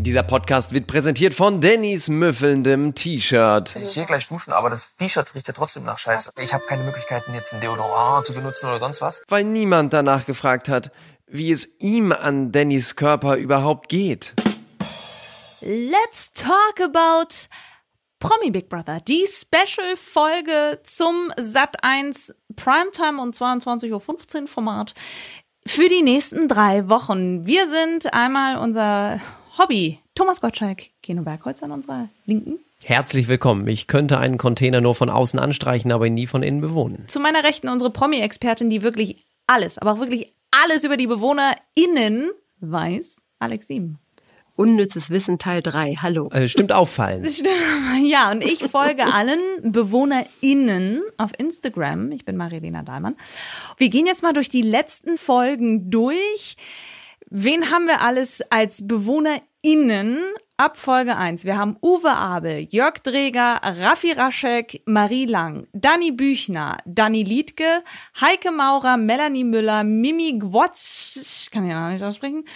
Dieser Podcast wird präsentiert von Dannys müffelndem T-Shirt. Ich gehe gleich duschen, aber das T-Shirt riecht ja trotzdem nach Scheiße. Ich habe keine Möglichkeiten, jetzt ein Deodorant zu benutzen oder sonst was. Weil niemand danach gefragt hat, wie es ihm an Dannys Körper überhaupt geht. Let's talk about Promi Big Brother, die Special-Folge zum Sat1 Primetime und 22.15 Uhr Format für die nächsten drei Wochen. Wir sind einmal unser Hobby, Thomas Gottschalk, Keno Bergholz an unserer Linken. Herzlich willkommen. Ich könnte einen Container nur von außen anstreichen, aber ihn nie von innen bewohnen. Zu meiner Rechten unsere Promi-Expertin, die wirklich alles, aber auch wirklich alles über die BewohnerInnen weiß, Alex Sieben. Unnützes Wissen Teil 3. Hallo. Äh, stimmt auffallend. Ja, und ich folge allen BewohnerInnen auf Instagram. Ich bin Marilena Dahlmann. Wir gehen jetzt mal durch die letzten Folgen durch. Wen haben wir alles als BewohnerInnen ab Folge 1? Wir haben Uwe Abel, Jörg Dreger, Raffi Raschek, Marie Lang, Dani Büchner, Dani Liedke, Heike Maurer, Melanie Müller, Mimi Gwotsch, kann ich noch nicht aussprechen,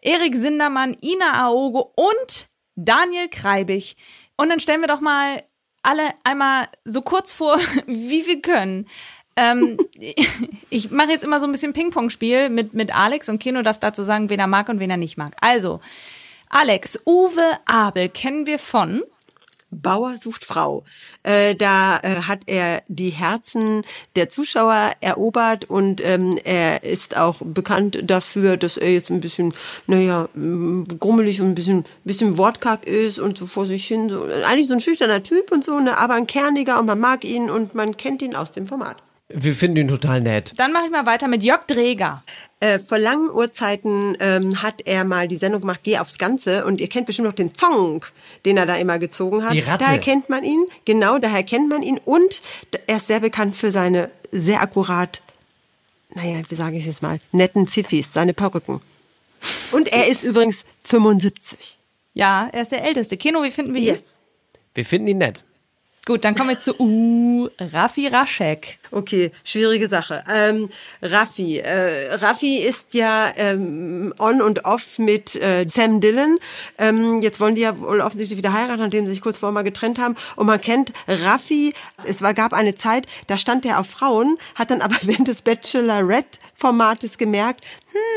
Erik Sindermann, Ina Aogo und Daniel Kreibig. Und dann stellen wir doch mal alle einmal so kurz vor, wie wir können. Ähm, ich mache jetzt immer so ein bisschen Ping-Pong-Spiel mit, mit Alex und Kino darf dazu sagen, wen er mag und wen er nicht mag. Also, Alex, Uwe Abel kennen wir von Bauer sucht Frau. Äh, da äh, hat er die Herzen der Zuschauer erobert und ähm, er ist auch bekannt dafür, dass er jetzt ein bisschen, naja, m, grummelig und ein bisschen, bisschen wortkarg ist und so vor sich hin. So, eigentlich so ein schüchterner Typ und so, ne, aber ein kerniger und man mag ihn und man kennt ihn aus dem Format. Wir finden ihn total nett. Dann mache ich mal weiter mit Jörg Dreger. Äh, vor langen Urzeiten ähm, hat er mal die Sendung gemacht, Geh aufs Ganze. Und ihr kennt bestimmt noch den Zong, den er da immer gezogen hat. Die Ratte. Daher kennt man ihn, genau, daher kennt man ihn. Und er ist sehr bekannt für seine sehr akkurat, naja, wie sage ich es mal, netten Pfiffis, seine Perücken. Und er ist übrigens 75. Ja, er ist der Älteste. Keno, wie finden wir ihn? Yes. Wir finden ihn nett. Gut, dann kommen wir zu uh, Raffi Raschek. Okay, schwierige Sache. Ähm, Raffi. Äh, Raffi ist ja ähm, on und off mit äh, Sam Dillon. Ähm, jetzt wollen die ja wohl offensichtlich wieder heiraten, nachdem sie sich kurz vorher mal getrennt haben. Und man kennt Raffi. Es war, gab eine Zeit, da stand er auf Frauen, hat dann aber während des Bachelorette-Formates gemerkt,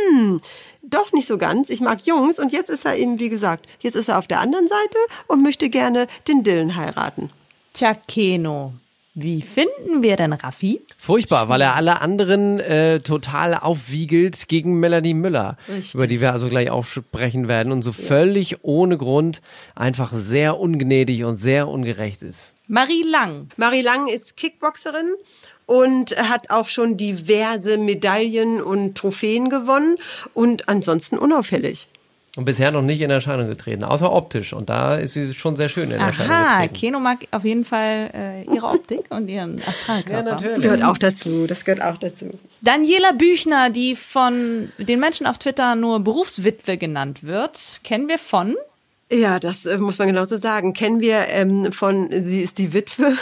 hm, doch nicht so ganz. Ich mag Jungs. Und jetzt ist er eben, wie gesagt, jetzt ist er auf der anderen Seite und möchte gerne den Dillon heiraten. Tja, Keno, wie finden wir denn Raffi? Furchtbar, weil er alle anderen äh, total aufwiegelt gegen Melanie Müller, Richtig. über die wir also gleich auch sprechen werden und so völlig ohne Grund einfach sehr ungnädig und sehr ungerecht ist. Marie Lang. Marie Lang ist Kickboxerin und hat auch schon diverse Medaillen und Trophäen gewonnen und ansonsten unauffällig. Und bisher noch nicht in Erscheinung getreten, außer optisch. Und da ist sie schon sehr schön in Erscheinung Aha, getreten. Keno mag auf jeden Fall äh, ihre Optik und ihren Astralkörper. Das gehört auch dazu. Das gehört auch dazu. Daniela Büchner, die von den Menschen auf Twitter nur Berufswitwe genannt wird, kennen wir von Ja, das äh, muss man genauso sagen. Kennen wir ähm, von, sie ist die Witwe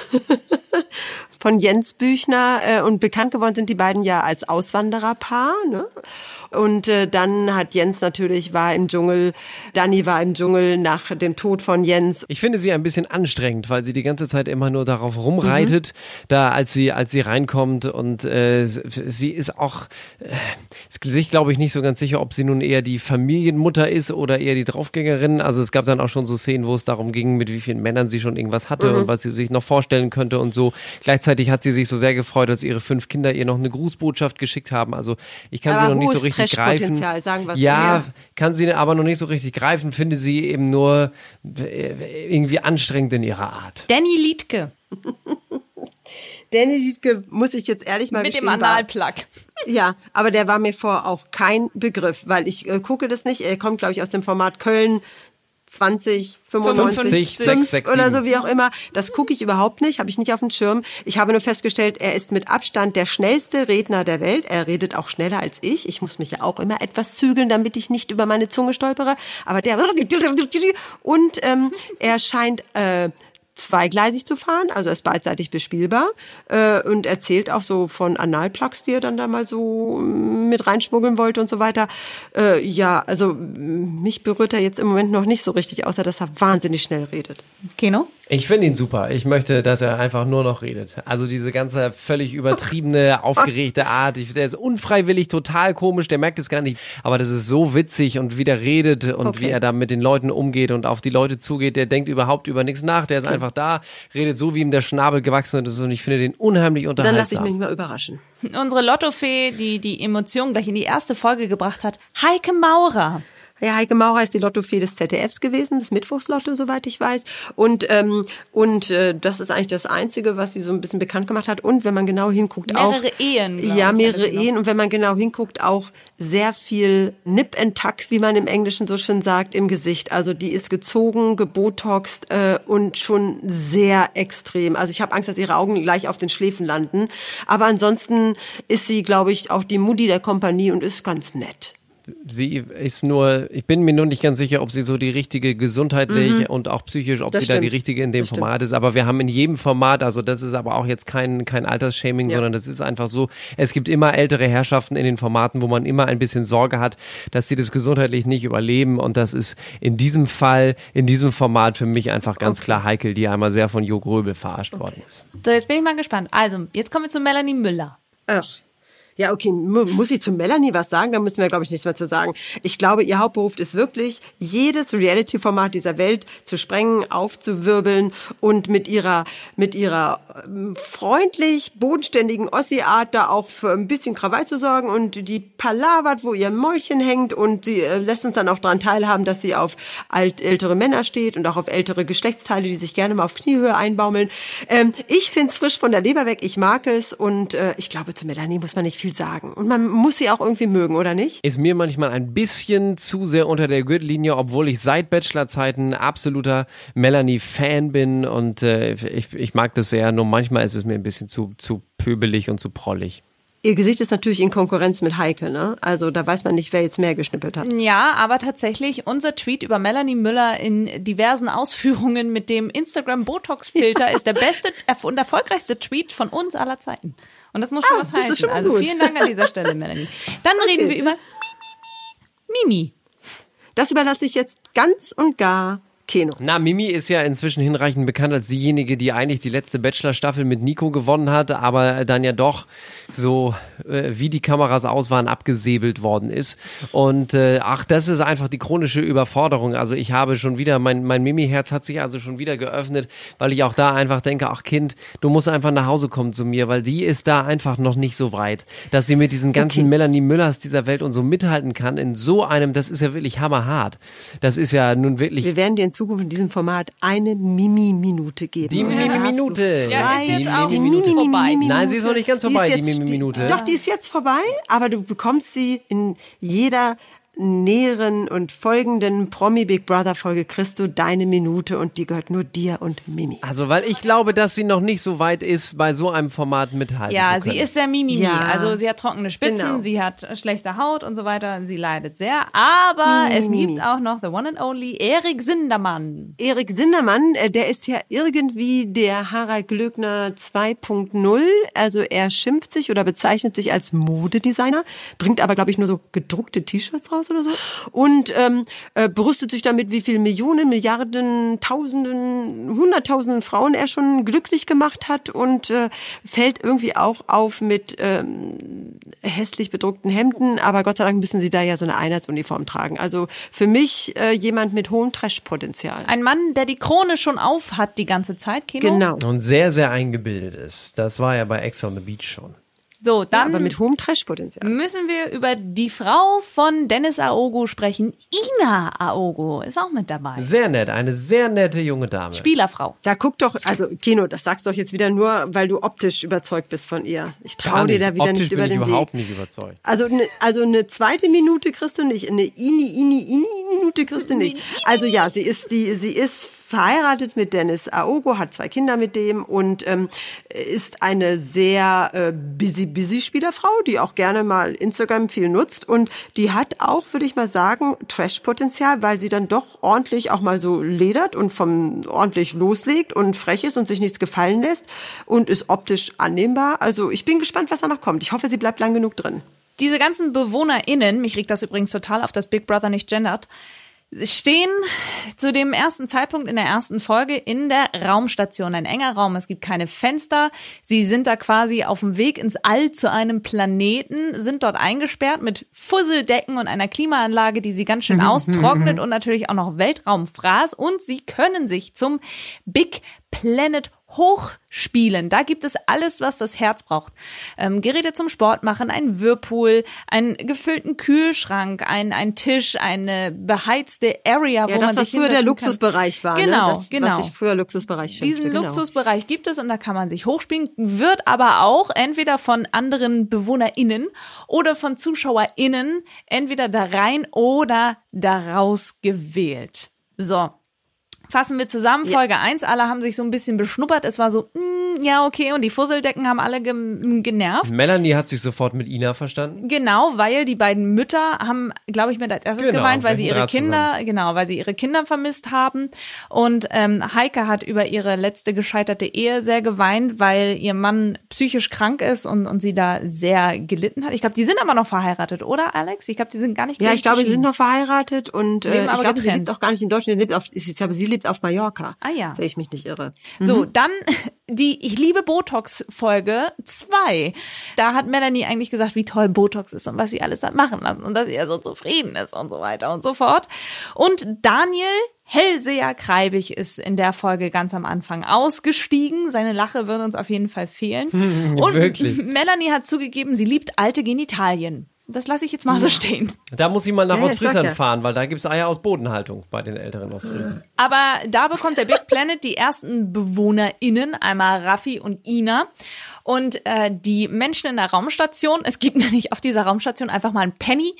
von Jens Büchner äh, und bekannt geworden sind die beiden ja als Auswandererpaar. Ne? Und äh, dann hat Jens natürlich, war im Dschungel, Dani war im Dschungel nach dem Tod von Jens. Ich finde sie ein bisschen anstrengend, weil sie die ganze Zeit immer nur darauf rumreitet, da als sie als sie reinkommt und äh, sie ist auch äh, ist sich glaube ich nicht so ganz sicher, ob sie nun eher die Familienmutter ist oder eher die Draufgängerin. Also es gab dann auch schon so Szenen, wo es darum ging, mit wie vielen Männern sie schon irgendwas hatte und was sie sich noch vorstellen könnte und so. Gleichzeitig hat sie sich so sehr gefreut, dass ihre fünf Kinder ihr noch eine Grußbotschaft geschickt haben. Also ich kann sie Aber noch nicht so richtig. Trashpotenzial, sagen wir's so. Ja, Ja. kann sie aber noch nicht so richtig greifen. Finde sie eben nur äh, irgendwie anstrengend in ihrer Art. Danny Liedke Danny Liedke, muss ich jetzt ehrlich mal mit dem gestehen, war- Analplug. Ja, aber der war mir vor auch kein Begriff, weil ich äh, gucke das nicht. Er kommt, glaube ich, aus dem Format Köln 20, 95, 50, 5 6, 6, oder 7. so, wie auch immer. Das gucke ich überhaupt nicht, habe ich nicht auf dem Schirm. Ich habe nur festgestellt, er ist mit Abstand der schnellste Redner der Welt. Er redet auch schneller als ich. Ich muss mich ja auch immer etwas zügeln, damit ich nicht über meine Zunge stolpere. Aber der und ähm, er scheint äh, zweigleisig zu fahren, also er ist beidseitig bespielbar äh, und erzählt auch so von Analplugs, die er dann da mal so mm, mit reinschmuggeln wollte und so weiter. Äh, ja, also mm, mich berührt er jetzt im Moment noch nicht so richtig, außer dass er wahnsinnig schnell redet. Kino? Ich finde ihn super. Ich möchte, dass er einfach nur noch redet. Also diese ganze völlig übertriebene, aufgeregte Art. Ich, der ist unfreiwillig total komisch, der merkt es gar nicht. Aber das ist so witzig und wie der redet und Okay. wie er da mit den Leuten umgeht und auf die Leute zugeht. Der denkt überhaupt über nichts nach. Der ist einfach da, redet so, wie ihm der Schnabel gewachsen ist. Und ich finde den unheimlich Dann unterhaltsam. lasse ich mich mal überraschen. Unsere Lottofee, die die Emotionen gleich in die erste Folge gebracht hat, Heike Maurer. Ja, Heike Maurer ist die Lottofee des ZDFs gewesen, das Mittwochslotto, soweit ich weiß. Und, ähm, und äh, das ist eigentlich das Einzige, was sie so ein bisschen bekannt gemacht hat. Und wenn man genau hinguckt, auch... Mehrere Ehen, Ja, mehrere. Ehen. Und wenn man genau hinguckt, auch sehr viel Nip and Tuck, wie man im Englischen so schön sagt, im Gesicht. Also die ist gezogen, gebotoxt äh, und schon sehr extrem. Also ich habe Angst, dass ihre Augen gleich auf den Schläfen landen. Aber ansonsten ist sie, glaube ich, auch die Mutti der Kompanie und ist ganz nett. Sie ist nur, ich bin mir nur nicht ganz sicher, ob sie so die richtige gesundheitlich und auch psychisch, ob Mhm. Das sie da die stimmt. richtige in dem Das stimmt. Format ist. Aber wir haben in jedem Format, also das ist aber auch jetzt kein, kein Altersshaming, Ja. sondern das ist einfach so, es gibt immer ältere Herrschaften in den Formaten, wo man immer ein bisschen Sorge hat, dass sie das gesundheitlich nicht überleben. Und das ist in diesem Fall, in diesem Format für mich einfach ganz klar heikel, die einmal sehr von Jo Gröbel verarscht worden ist. So, jetzt bin ich mal gespannt. Also, jetzt kommen wir zu Melanie Müller. Ach. Ja, okay, mu- muss ich zu Melanie was sagen? Da müssen wir, glaube ich, nichts mehr zu sagen. Ich glaube, ihr Hauptberuf ist wirklich, jedes Reality-Format dieser Welt zu sprengen, aufzuwirbeln und mit ihrer, mit ihrer ähm, freundlich, bodenständigen Ossi-Art da auch für ein bisschen Krawall zu sorgen und die palavert, wo ihr Mäulchen hängt und sie äh, lässt uns dann auch daran teilhaben, dass sie auf alt, ältere Männer steht und auch auf ältere Geschlechtsteile, die sich gerne mal auf Kniehöhe einbaumeln. Ähm, ich find's frisch von der Leber weg, ich mag es und äh, ich glaube, zu Melanie muss man nicht viel sagen. Und man muss sie auch irgendwie mögen, oder nicht? Ist mir manchmal ein bisschen zu sehr unter der Gürtellinie, obwohl ich seit Bachelor-Zeiten absoluter Melanie-Fan bin und äh, ich, ich mag das sehr. Nur manchmal ist es mir ein bisschen zu, zu pöbelig und zu prollig. Ihr Gesicht ist natürlich in Konkurrenz mit Heike, ne? Also da weiß man nicht, wer jetzt mehr geschnippelt hat. Ja, aber tatsächlich unser Tweet über Melanie Müller in diversen Ausführungen mit dem Instagram Botox-Filter ist der beste und erfolgreichste Tweet von uns aller Zeiten. Und das muss schon Ah, was heißen. schon also vielen Dank an dieser Stelle, Melanie. Dann reden wir über Mimi. Das überlasse ich jetzt ganz und gar Keno. Na, Mimi ist ja inzwischen hinreichend bekannt als diejenige, die eigentlich die letzte Bachelor-Staffel mit Nico gewonnen hat, aber dann ja doch so, äh, wie die Kameras aus waren, abgesäbelt worden ist. Und äh, ach, das ist einfach die chronische Überforderung. Also ich habe schon wieder, mein, mein Mimi-Herz hat sich also schon wieder geöffnet, weil ich auch da einfach denke, ach Kind, du musst einfach nach Hause kommen zu mir, weil die ist da einfach noch nicht so weit, dass sie mit diesen ganzen Melanie Müllers dieser Welt und so mithalten kann in so einem, das ist ja wirklich hammerhart. Das ist ja nun wirklich Wir werden dir in Zukunft in diesem Format eine Mimi-Minute geben. Die Mimi-Minute. Ja, ist jetzt auch die Mimi-Minute. vorbei. Nein, sie ist noch nicht ganz vorbei, die jetzt- Mimi-Minute. Doch, die ist jetzt vorbei, aber du bekommst sie in jeder näheren und folgenden Promi Big Brother Folge kriegst du deine Minute und die gehört nur dir und Mimi. Also, weil ich glaube, dass sie noch nicht so weit ist, bei so einem Format mithalten Ja, zu können. sie ist sehr Mimimi. Ja. Also sie hat trockene Spitzen, Genau. sie hat schlechte Haut und so weiter. Sie leidet sehr. Aber Mimi, es Mimi. gibt auch noch the one and only Erik Sindermann. Erik Sindermann, äh, der ist ja irgendwie der Harald Glöckner 2.0. Also er schimpft sich oder bezeichnet sich als Modedesigner, bringt aber, glaube ich, nur so gedruckte T-Shirts raus oder so. Und ähm, äh, brüstet sich damit, wie viel Millionen, Milliarden, Tausenden, Hunderttausenden Frauen er schon glücklich gemacht hat und äh, fällt irgendwie auch auf mit ähm, hässlich bedruckten Hemden. Aber Gott sei Dank müssen sie da ja so eine Einheitsuniform tragen. Also für mich äh, jemand mit hohem Trash-Potenzial. Ein Mann, der die Krone schon auf hat die ganze Zeit, Kino. Genau. Und sehr, sehr eingebildet ist. Das war ja bei Ex on the Beach schon. So, Ja, dann aber mit hohem Trash-Potenzial. müssen wir über die Frau von Dennis Aogo sprechen. Ina Aogo ist auch mit dabei. Sehr nett, eine sehr nette junge Dame. Spielerfrau. Da guck doch, also Kino, das sagst du doch jetzt wieder nur, weil du optisch überzeugt bist von ihr. Ich traue dir da wieder Optisch nicht bin über ich den überhaupt Weg. nicht überzeugt. Also eine, also eine zweite Minute kriegst du nicht, eine Ini, Ini, Ini Minute kriegst du nicht. Also ja, sie ist die, sie ist verheiratet mit Dennis Aogo, hat zwei Kinder mit dem und ähm, ist eine sehr äh, busy, busy Spielerfrau, die auch gerne mal Instagram viel nutzt und die hat auch, würde ich mal sagen, Trash-Potenzial, weil sie dann doch ordentlich auch mal so ledert und vom ordentlich loslegt und frech ist und sich nichts gefallen lässt und ist optisch annehmbar. Also ich bin gespannt, was da noch kommt. Ich hoffe, sie bleibt lang genug drin. Diese ganzen BewohnerInnen, mich regt das übrigens total auf, dass Big Brother nicht gendert, stehen zu dem ersten Zeitpunkt in der ersten Folge in der Raumstation. Ein enger Raum, es gibt keine Fenster. Sie sind da quasi auf dem Weg ins All zu einem Planeten, sind dort eingesperrt mit Fusseldecken und einer Klimaanlage, die sie ganz schön austrocknet und natürlich auch noch Weltraumfraß. Und sie können sich zum Big Planet hochspielen. Da gibt es alles, was das Herz braucht. Ähm, Geräte zum Sport machen, ein Whirlpool, einen gefüllten Kühlschrank, ein, ein Tisch, eine beheizte Area, Ja, wo das, man was sich früher der Luxusbereich war. Genau, ne? das, genau. Was sich früher Luxusbereich schimpfte, Diesen genau. Luxusbereich gibt es und da kann man sich hochspielen, wird aber auch entweder von anderen BewohnerInnen oder von ZuschauerInnen entweder da rein oder da raus gewählt. So. Fassen wir zusammen, Folge 1, alle haben sich so ein bisschen beschnuppert. Es war so, mm, ja, okay, und die Fusseldecken haben alle ge genervt. Melanie hat sich sofort mit Ina verstanden. Genau, weil die beiden Mütter haben, glaube ich, mit als erstes Genau, geweint, weil sie ihre Draht Kinder, genau, weil sie ihre Kinder vermisst haben. Und ähm, Heike hat über ihre letzte gescheiterte Ehe sehr geweint, weil ihr Mann psychisch krank ist und, und sie da sehr gelitten hat. Ich glaube, die sind aber noch verheiratet, oder Alex? Ich glaube, die sind gar nicht Ja, ich glaube, sie sind noch verheiratet und äh, ich aber glaube, sie lebt auch gar nicht in Deutschland. Sie lebt auf, ich glaube, sie lebt auf Mallorca. Ah ja. Wenn ich mich nicht irre. So, dann die Ich liebe Botox Folge 2. Da hat Melanie eigentlich gesagt, wie toll Botox ist und was sie alles hat machen lassen und dass sie ja so zufrieden ist und so weiter und so fort. Und Daniel Hellseher Kreibig ist in der Folge ganz am Anfang ausgestiegen. Seine Lache wird uns auf jeden Fall fehlen. und wirklich. Melanie hat zugegeben, sie liebt alte Genitalien. Das lasse ich jetzt mal so stehen. Da muss sie mal nach Ja, ich Ostfriesland ja. fahren, weil da gibt's Eier aus Bodenhaltung bei den älteren Ostfriesen. Aber da bekommt der Big Planet die ersten BewohnerInnen, einmal Raffi und Ina. Und äh, die Menschen in der Raumstation, es gibt nämlich auf dieser Raumstation einfach mal ein Penny.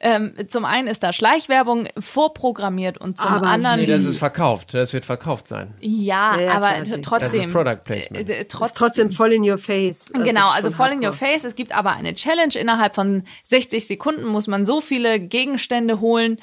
Ähm, zum einen ist da Schleichwerbung vorprogrammiert und zum Aber anderen. Nee, das ist verkauft. Das wird verkauft sein. ja, Ja, ja, aber klar, trotzdem. Das ist Product Placement. äh, äh, Ist trotz, trotzdem voll in your face. Das Genau, ist also voll in your hardcore. face. Es gibt aber eine Challenge. Innerhalb von 60 Sekunden muss man so viele Gegenstände holen,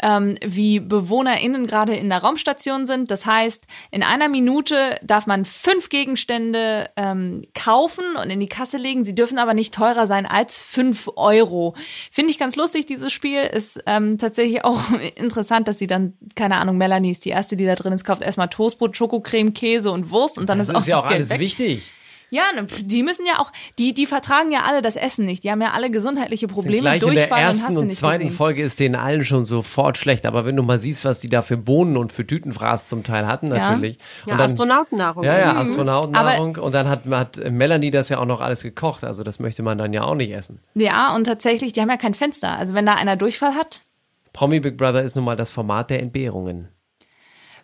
ähm, wie BewohnerInnen gerade in der Raumstation sind. Das heißt, in einer Minute darf man fünf Gegenstände ähm, kaufen und in die Kasse legen. Sie dürfen aber nicht teurer sein als fünf Euro. Finde ich ganz lustig, dieses Spiel. Ist ähm, tatsächlich auch interessant, dass sie dann, keine Ahnung, Melanie ist die erste, die da drin ist, kauft erstmal Toastbrot, Schokocreme, Käse und Wurst und dann Das ist auch ist ja das auch Geld alles weg. wichtig. Ja, ne, die müssen ja auch, die, die vertragen ja alle das Essen nicht. Die haben ja alle gesundheitliche Sind Probleme, gleich in der Durchfall und hast ersten du und nicht zweiten gesehen. Folge ist denen allen schon sofort schlecht. Aber wenn du mal siehst, was die da für Bohnen und für Tütenfraß zum Teil hatten, natürlich. Ja, und dann, Astronautennahrung. Ja, ja, Mhm. Astronautennahrung. Und dann hat, hat Melanie das ja auch noch alles gekocht. Also das möchte man dann ja auch nicht essen. Ja, und tatsächlich, die haben ja kein Fenster. Also wenn da einer Durchfall hat. Promi Big Brother ist nun mal das Format der Entbehrungen.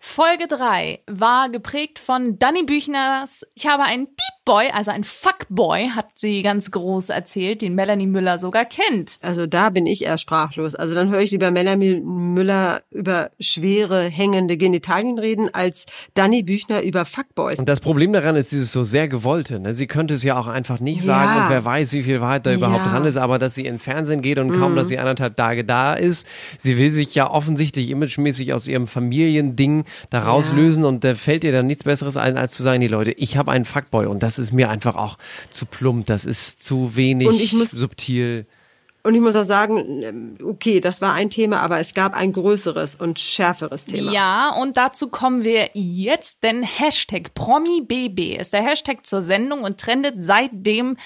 Folge 3 war geprägt von Danny Büchners Ich habe einen Beep-Boy, also ein Fuckboy, hat sie ganz groß erzählt, den Melanie Müller sogar kennt. Also da bin ich eher sprachlos. Also dann höre ich lieber Melanie Müller über schwere, hängende Genitalien reden, als Danny Büchner über Fuckboys. Und das Problem daran ist dieses so sehr gewollte. Ne? Sie könnte es ja auch einfach nicht sagen Ja. und wer weiß, wie viel Wahrheit da überhaupt Ja. dran ist, aber dass sie ins Fernsehen geht und kaum, dass sie anderthalb Tage da ist, sie will sich ja offensichtlich imagemäßig aus ihrem Familiending da rauslösen und da fällt ihr dann nichts Besseres ein, als zu sagen, die Leute, ich habe einen Fuckboy und das ist mir einfach auch zu plump, das ist zu wenig Und ich muss- subtil. Und ich muss auch sagen, okay, das war ein Thema, aber es gab ein größeres und schärferes Thema. Ja, und dazu kommen wir jetzt, denn Hashtag PromiBB ist der Hashtag zur Sendung und trendet seitdem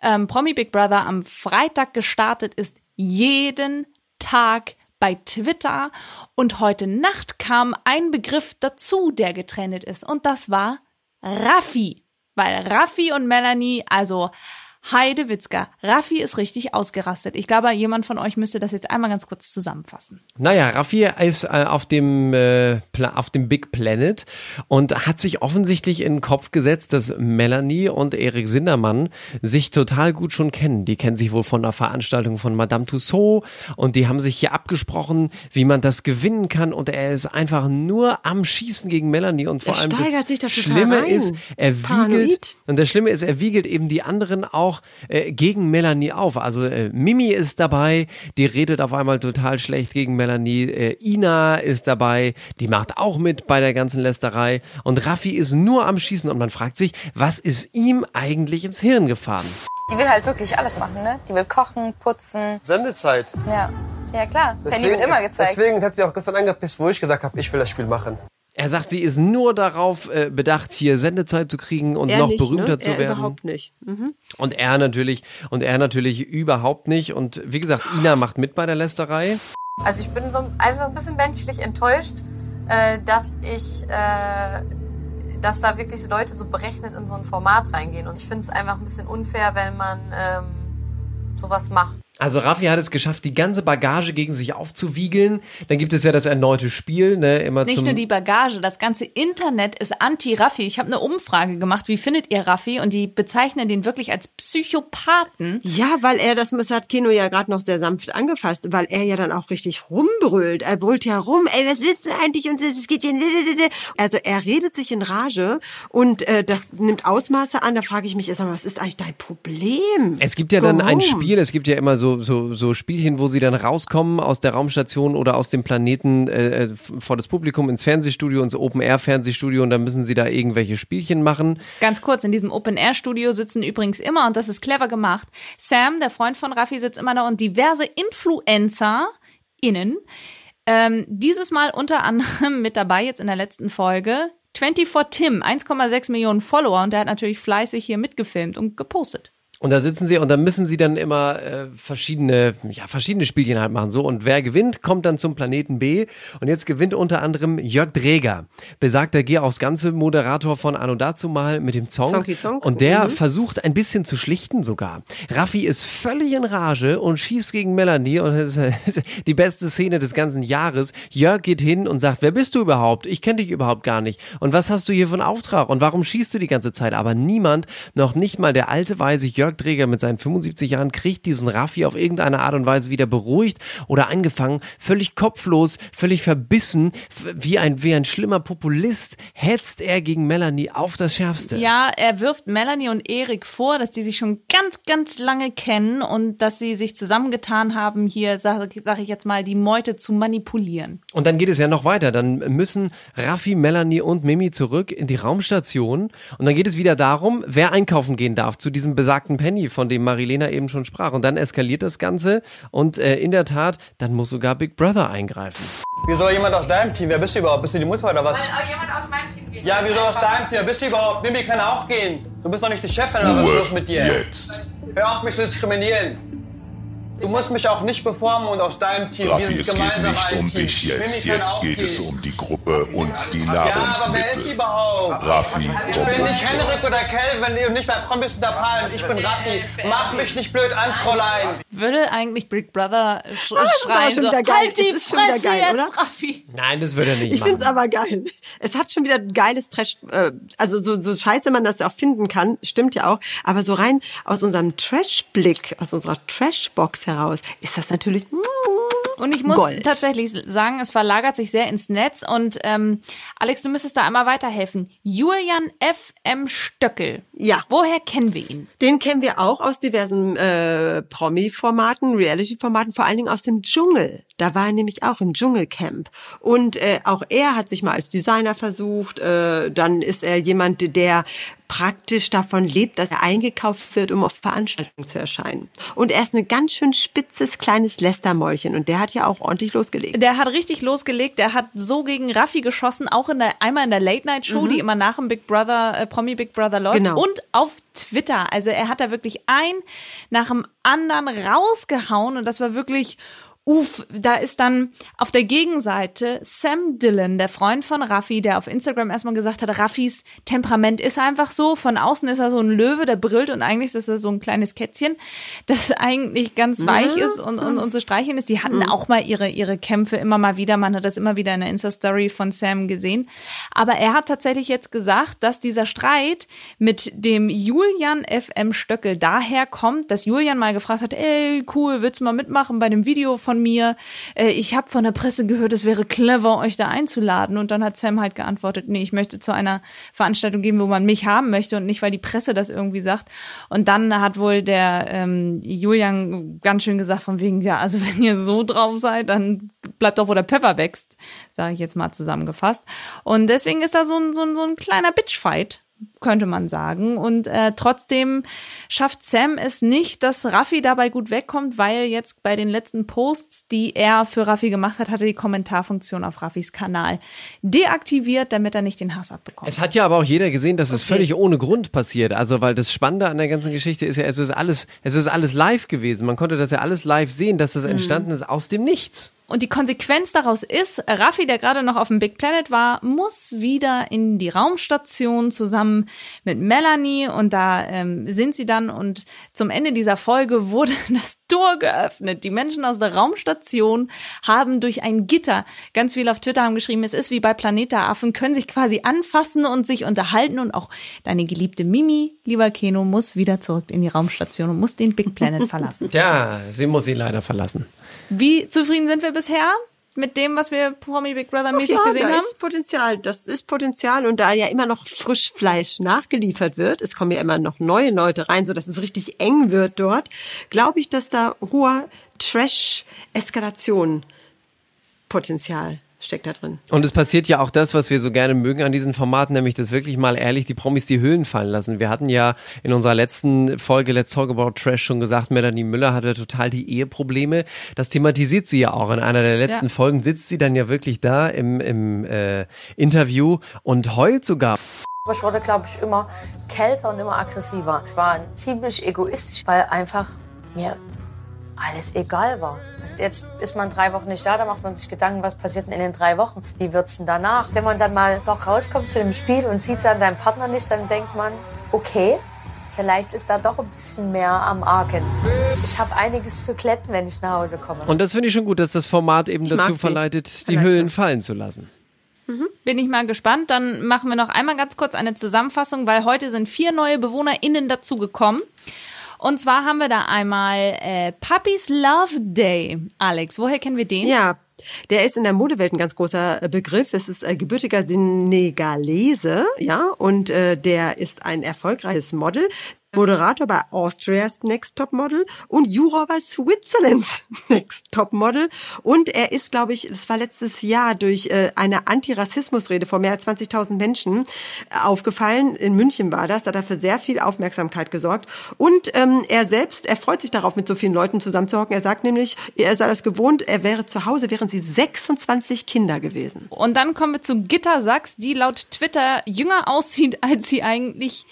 ähm, Promi Big Brother am Freitag gestartet ist, jeden Tag bei Twitter. Und heute Nacht kam ein Begriff dazu, der getrennt ist. Und das war Raffi. Weil Raffi und Melanie, also Heide Witzka. Raffi ist richtig ausgerastet. Ich glaube, jemand von euch müsste das jetzt einmal ganz kurz zusammenfassen. Naja, Raffi ist äh, auf dem äh, auf dem Big Planet und hat sich offensichtlich in den Kopf gesetzt, dass Melanie und Erik Sindermann sich total gut schon kennen. Die kennen sich wohl von einer Veranstaltung von Madame Tussaud und die haben sich hier abgesprochen, wie man das gewinnen kann und er ist einfach nur am Schießen gegen Melanie und vor Er allem steigert das sich da total Schlimme rein. ist, er paranoid. wiegelt und das Schlimme ist, er wiegelt eben die anderen auch äh, gegen Melanie auf. Also äh, Mimi ist dabei, die redet auf einmal total schlecht gegen Melanie. Äh, Ina ist dabei, die macht auch mit bei der ganzen Lästerei. Und Raffi ist nur am Schießen und man fragt sich, was ist ihm eigentlich ins Hirn gefahren? Die will halt wirklich alles machen, ne? Die will kochen, putzen. Sendezeit. Ja. Ja, klar. Penny wird immer gezeigt. Deswegen hat sie auch gestern angepisst, wo ich gesagt habe, ich will das Spiel machen. Er sagt, sie ist nur darauf äh, bedacht, hier Sendezeit zu kriegen und Er noch nicht, berühmter ne? zu er werden. überhaupt nicht. Mhm. Und er natürlich und er natürlich überhaupt nicht. Und wie gesagt, Ina macht mit bei der Lästerei. Also ich bin so, also ein bisschen menschlich enttäuscht, äh, dass ich, äh, dass da wirklich Leute so berechnet in so ein Format reingehen. Und ich finde es einfach ein bisschen unfair, wenn man ähm, sowas macht. Also Raffi hat es geschafft, die ganze Bagage gegen sich aufzuwiegeln. Dann gibt es ja das erneute Spiel, ne, immer Nicht zum nur die Bagage, das ganze Internet ist anti-Raffi. Ich habe eine Umfrage gemacht, wie findet ihr Raffi? Und die bezeichnen den wirklich als Psychopathen. Ja, weil er, das hat Kino ja gerade noch sehr sanft angefasst, weil er ja dann auch richtig rumbrüllt. Er brüllt ja rum, ey, was willst du eigentlich? Und es geht hier. Also er redet sich in Rage und äh, das nimmt Ausmaße an. Da frage ich mich, sag mal, was ist eigentlich dein Problem? Es gibt ja dann ein Warum? Spiel, es gibt ja immer so, so, so Spielchen, wo sie dann rauskommen aus der Raumstation oder aus dem Planeten äh, äh, vor das Publikum ins Fernsehstudio, ins Open-Air-Fernsehstudio und dann müssen sie da irgendwelche Spielchen machen. Ganz kurz, in diesem Open-Air-Studio sitzen übrigens immer, und das ist clever gemacht, Sam, der Freund von Raffi, sitzt immer da und diverse InfluencerInnen. Ähm, dieses Mal unter anderem mit dabei jetzt in der letzten Folge 24 Tim, 1,6 Millionen Follower und der hat natürlich fleißig hier mitgefilmt und gepostet. Und da sitzen sie und dann müssen sie dann immer äh, verschiedene, ja, verschiedene Spielchen halt machen. So, und wer gewinnt, kommt dann zum Planeten B. Und jetzt gewinnt unter anderem Jörg Dräger, besagter Geh aufs Ganze Moderator von Anno dazu mal mit dem Zong. Zonky Zonk. Und der Mhm. versucht ein bisschen zu schlichten sogar. Raffi ist völlig in Rage und schießt gegen Melanie und das ist die beste Szene des ganzen Jahres. Jörg geht hin und sagt, wer bist du überhaupt? Ich kenne dich überhaupt gar nicht. Und was hast du hier für einen Auftrag? Und warum schießt du die ganze Zeit? Aber niemand, noch nicht mal der alte weise Jörg Dräger mit seinen 75 Jahren, kriegt diesen Raffi auf irgendeine Art und Weise wieder beruhigt oder eingefangen. Völlig kopflos, völlig verbissen, wie ein, wie ein schlimmer Populist hetzt er gegen Melanie auf das Schärfste. Ja, er wirft Melanie und Erik vor, dass die sich schon ganz, ganz lange kennen und dass sie sich zusammengetan haben, hier, sage sag ich jetzt mal, die Meute zu manipulieren. Und dann geht es ja noch weiter. Dann müssen Raffi, Melanie und Mimi zurück in die Raumstation. Und dann geht es wieder darum, wer einkaufen gehen darf zu diesem besagten Penny, von dem Marilena eben schon sprach. Und dann eskaliert das Ganze. Und äh, in der Tat, dann muss sogar Big Brother eingreifen. Wieso jemand aus deinem Team? Wer bist du überhaupt? Bist du die Mutter oder was? jemand aus meinem Team geht. Ja, wieso aus deinem Team? Wer bist du überhaupt? Mimi kann auch gehen. Du bist doch nicht die Chefin, oder was ist los mit dir? Jetzt. Hör auf, mich zu diskriminieren. Du musst mich auch nicht beformen und aus deinem Team. Wir Raffi, sind es geht gemeinsam nicht um Team. dich jetzt. Jetzt geht es um die Gruppe und die Ja, aber wer ist sie Nahrungsmittel. überhaupt? Raffi, Ich bin nicht Henrik oder Kelvin und nicht bei Promis unter Palmen. Ich bin Raffi. Mach mich nicht blöd an, Fräulein. Würde eigentlich Big Brother sch Ah, das ist aber schreien, schon so, wieder geil. halt die Es ist schon wieder Fresse geil, jetzt, oder? Raffi. Nein, das wird er nicht Ich machen. find's aber geil. Es hat schon wieder geiles Trash, äh, also so, so scheiße man das auch finden kann, stimmt ja auch, aber so rein aus unserem Trash-Blick, aus unserer Trash-Box heraus, ist das natürlich Und ich muss Gold. tatsächlich sagen, es verlagert sich sehr ins Netz. Und ähm, Alex, du müsstest da einmal weiterhelfen. Julian F.M. Stöckel. Ja. Woher kennen wir ihn? Den kennen wir auch aus diversen äh, Promi-Formaten, Reality-Formaten, vor allen Dingen aus dem Dschungel. Da war er nämlich auch im Dschungelcamp. Und äh, auch er hat sich mal als Designer versucht. Äh, dann ist er jemand, der praktisch davon lebt, dass er eingekauft wird, um auf Veranstaltungen zu erscheinen. Und er ist ein ganz schön spitzes kleines Lästermäulchen. Und der hat ja auch ordentlich losgelegt. Der hat richtig losgelegt. Der hat so gegen Raffi geschossen, auch in der, einmal in der Late-Night-Show, die immer nach dem Big Brother, äh, Promi Big Brother läuft. Genau. Und auf Twitter. Also er hat da wirklich ein nach dem anderen rausgehauen und das war wirklich Uff, da ist dann auf der Gegenseite Sam Dillon, der Freund von Raffi, der auf Instagram erstmal gesagt hat, Raffis Temperament ist einfach so. Von außen ist er so ein Löwe, der brüllt und eigentlich ist er so ein kleines Kätzchen, das eigentlich ganz weich ist und, und, und so streicheln ist. Die hatten auch mal ihre, ihre Kämpfe immer mal wieder. Man hat das immer wieder in der Insta-Story von Sam gesehen. Aber er hat tatsächlich jetzt gesagt, dass dieser Streit mit dem Julian FM Stöckel daher kommt, dass Julian mal gefragt hat, ey, cool, willst du mal mitmachen bei dem Video von mir? Äh, ich habe von der Presse gehört, es wäre clever, euch da einzuladen. Und dann hat Sam halt geantwortet, nee, ich möchte zu einer Veranstaltung gehen, wo man mich haben möchte und nicht, weil die Presse das irgendwie sagt. Und dann hat wohl der ähm, Julian ganz schön gesagt, von wegen, ja, also wenn ihr so drauf seid, dann bleibt doch, wo der Pfeffer wächst, sage ich jetzt mal zusammengefasst. Und deswegen ist da so ein, so ein, so ein kleiner Bitchfight könnte man sagen. Und äh, trotzdem schafft Sam es nicht, dass Raffi dabei gut wegkommt, weil jetzt bei den letzten Posts, die er für Raffi gemacht hat, hat er die Kommentarfunktion auf Raffis Kanal deaktiviert, damit er nicht den Hass abbekommt. Es hat ja aber auch jeder gesehen, dass es völlig ohne Grund passiert. Also, weil das Spannende an der ganzen Geschichte ist ja, es ist alles, es ist alles live gewesen. Man konnte das ja alles live sehen, dass das entstanden ist aus dem Nichts. Und die Konsequenz daraus ist, Raffi, der gerade noch auf dem Big Planet war, muss wieder in die Raumstation zusammen mit Melanie und da ähm, sind sie dann und zum Ende dieser Folge wurde das Tor geöffnet. Die Menschen aus der Raumstation haben durch ein Gitter, ganz viel auf Twitter haben geschrieben, es ist wie bei Planet der Affen, können sich quasi anfassen und sich unterhalten und auch deine geliebte Mimi, lieber Keno, muss wieder zurück in die Raumstation und muss den Big Planet verlassen. Ja, sie muss ihn leider verlassen. Wie zufrieden sind wir bisher mit dem, was wir Promi Big Brother mäßig ja, gesehen da haben? ist Potenzial. Das ist Potenzial. Und da ja immer noch Frischfleisch nachgeliefert wird, es kommen ja immer noch neue Leute rein, so dass es richtig eng wird dort, glaube ich, dass da hoher Trash-Eskalation-Potenzial steckt da drin. Und es passiert ja auch das, was wir so gerne mögen an diesen Formaten, nämlich dass wirklich mal ehrlich die Promis die Hüllen fallen lassen. Wir hatten ja in unserer letzten Folge Let's Talk About Trash schon gesagt, Melanie Müller hatte total die Eheprobleme. Das thematisiert sie ja auch. In einer der letzten Ja. Folgen sitzt sie dann ja wirklich da im, im äh, Interview und heult sogar. Aber ich wurde, glaube ich, immer kälter und immer aggressiver. Ich war ziemlich egoistisch, weil einfach mir alles egal war. Jetzt ist man drei Wochen nicht da, da macht man sich Gedanken, was passiert denn in den drei Wochen? Wie wird's denn danach? Wenn man dann mal doch rauskommt zu dem Spiel und sieht dann deinen Partner nicht, dann denkt man, okay, vielleicht ist da doch ein bisschen mehr am Argen. Ich habe einiges zu kletten, wenn ich nach Hause komme. Und das finde ich schon gut, dass das Format eben mag dazu sie. verleitet, die I like Hüllen fallen zu lassen. Bin ich mal gespannt. Dann machen wir noch einmal ganz kurz eine Zusammenfassung, weil heute sind vier neue BewohnerInnen dazugekommen. Und zwar haben wir da einmal äh, Puppies Love Day. Alex, woher kennen wir den? Ja, der ist in der Modewelt ein ganz großer äh, Begriff. Es ist äh, gebürtiger Senegalese, ja, und äh, der ist ein erfolgreiches Model. Moderator bei Austria's Next Top Model und Juror bei Switzerland's Next Top Model. Und er ist, glaube ich, das war letztes Jahr durch äh, eine Antirassismusrede vor mehr als 20.000 Menschen äh, aufgefallen. In München war das. Da hat er für sehr viel Aufmerksamkeit gesorgt. Und ähm, er selbst, er freut sich darauf, mit so vielen Leuten zusammenzuhocken. Er sagt nämlich, er sei das gewohnt, er wäre zu Hause, wären sie 26 Kinder gewesen. Und dann kommen wir zu Gitta Sachs, die laut Twitter jünger aussieht, als sie eigentlich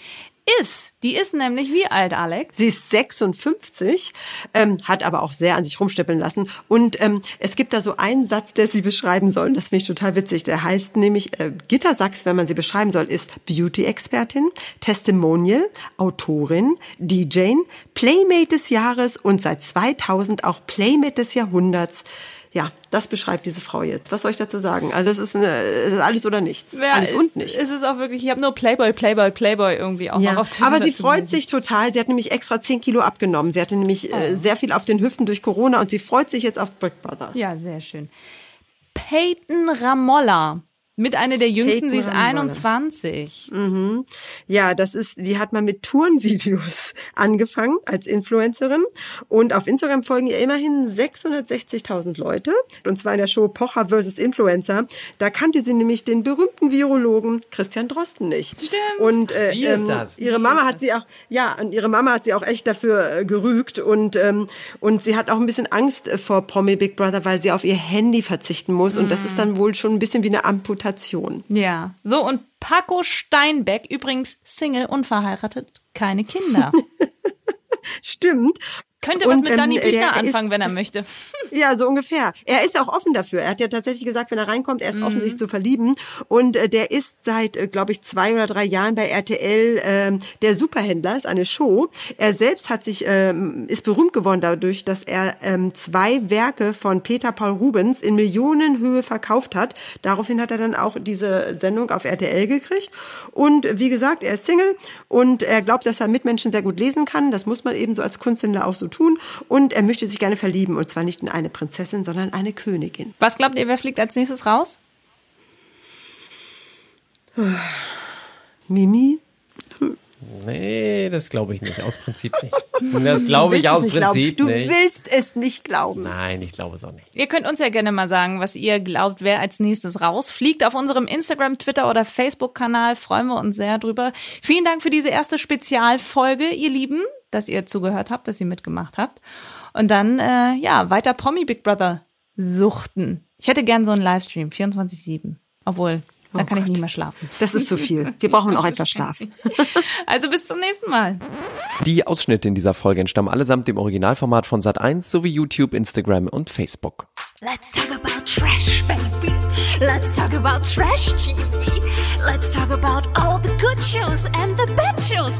ist. Die ist nämlich wie alt, Alex? Sie ist 56, ähm, hat aber auch sehr an sich rumsteppeln lassen. Und ähm, es gibt da so einen Satz, der sie beschreiben soll. Das finde ich total witzig. Der heißt nämlich, äh, Sachs, wenn man sie beschreiben soll, ist Beauty-Expertin, Testimonial, Autorin, DJ, Playmate des Jahres und seit 2000 auch Playmate des Jahrhunderts. Ja, das beschreibt diese Frau jetzt. Was soll ich dazu sagen? Also es ist, eine, es ist alles oder nichts. Ja, alles ist, und nichts. Ist es auch wirklich, ich habe nur Playboy, Playboy, Playboy irgendwie auch Ja, noch auf Twitter aber sie freut sich total. Sie hat nämlich extra 10 Kilo abgenommen. Sie hatte nämlich Oh. äh, sehr viel auf den Hüften durch Corona und sie freut sich jetzt auf Big Brother. Ja, sehr schön. Peyton Ramolla. Mit einer der jüngsten, sie ist Ramolla. 21. Ja, das ist, die hat mal mit Tourenvideos angefangen als Influencerin und auf Instagram folgen ihr immerhin 660.000 Leute und zwar in der Show Pocher vs. Influencer. Da kannte sie nämlich den berühmten Virologen Christian Drosten nicht. Stimmt. Und äh, Wie ist ähm, das? ihre Mama hat sie auch, ja, und ihre Mama hat sie auch echt dafür äh, gerügt und ähm, und sie hat auch ein bisschen Angst äh, vor Promi Big Brother, weil sie auf ihr Handy verzichten muss und das ist dann wohl schon ein bisschen wie eine Amputation. Ja. So, und Paco Steinbeck, übrigens Single, unverheiratet, keine Kinder. Stimmt. Könnte was Und, mit ähm, Danny der Büchner ist- anfangen, wenn er möchte. Ja, so ungefähr. Er ist auch offen ist dafür. Er ist ist hat ja tatsächlich gesagt, wenn er reinkommt, er ist offen, sich zu verlieben. Und äh, der ist seit, äh, glaube ich, zwei oder drei Jahren bei RTL ähm, der Superhändler, ist eine Show. Er selbst hat sich, ähm, ist berühmt geworden dadurch, dass er ähm, zwei Werke von Peter Paul Rubens in Millionenhöhe verkauft hat. Daraufhin hat er dann auch diese Sendung auf RTL gekriegt. Und wie gesagt, er ist Single und er glaubt, dass er Mitmenschen sehr gut lesen kann. Das muss man eben so als Kunsthändler auch so tun. Und er möchte sich gerne verlieben. Und zwar nicht in eine Prinzessin, sondern eine Königin. Was glaubt ihr, wer fliegt als nächstes raus? Mimi? Nee, das glaube ich nicht. Aus Prinzip nicht. Das glaube ich aus nicht glauben. Prinzip Du nicht. willst es nicht glauben. Nein, ich glaube es auch nicht. Ihr könnt uns ja gerne mal sagen, was ihr glaubt, wer als nächstes rausfliegt. Auf unserem Instagram, Twitter oder Facebook-Kanal freuen wir uns sehr drüber. Vielen Dank für diese erste Spezialfolge, ihr Lieben, dass ihr zugehört habt, dass ihr mitgemacht habt. Und dann, äh, ja, weiter Promi Big Brother suchten. Ich hätte gern so einen Livestream, 24-7. Obwohl, dann kann ich nicht mehr schlafen. Das ist zu viel. Wir brauchen auch etwas Schlaf. Also bis zum nächsten Mal. Die Ausschnitte in dieser Folge entstammen allesamt dem Originalformat von Sat1 sowie YouTube, Instagram und Facebook. Let's talk about trash, baby. Let's talk about trash TV. Let's talk about all the good shows and the bad shows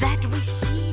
that we see.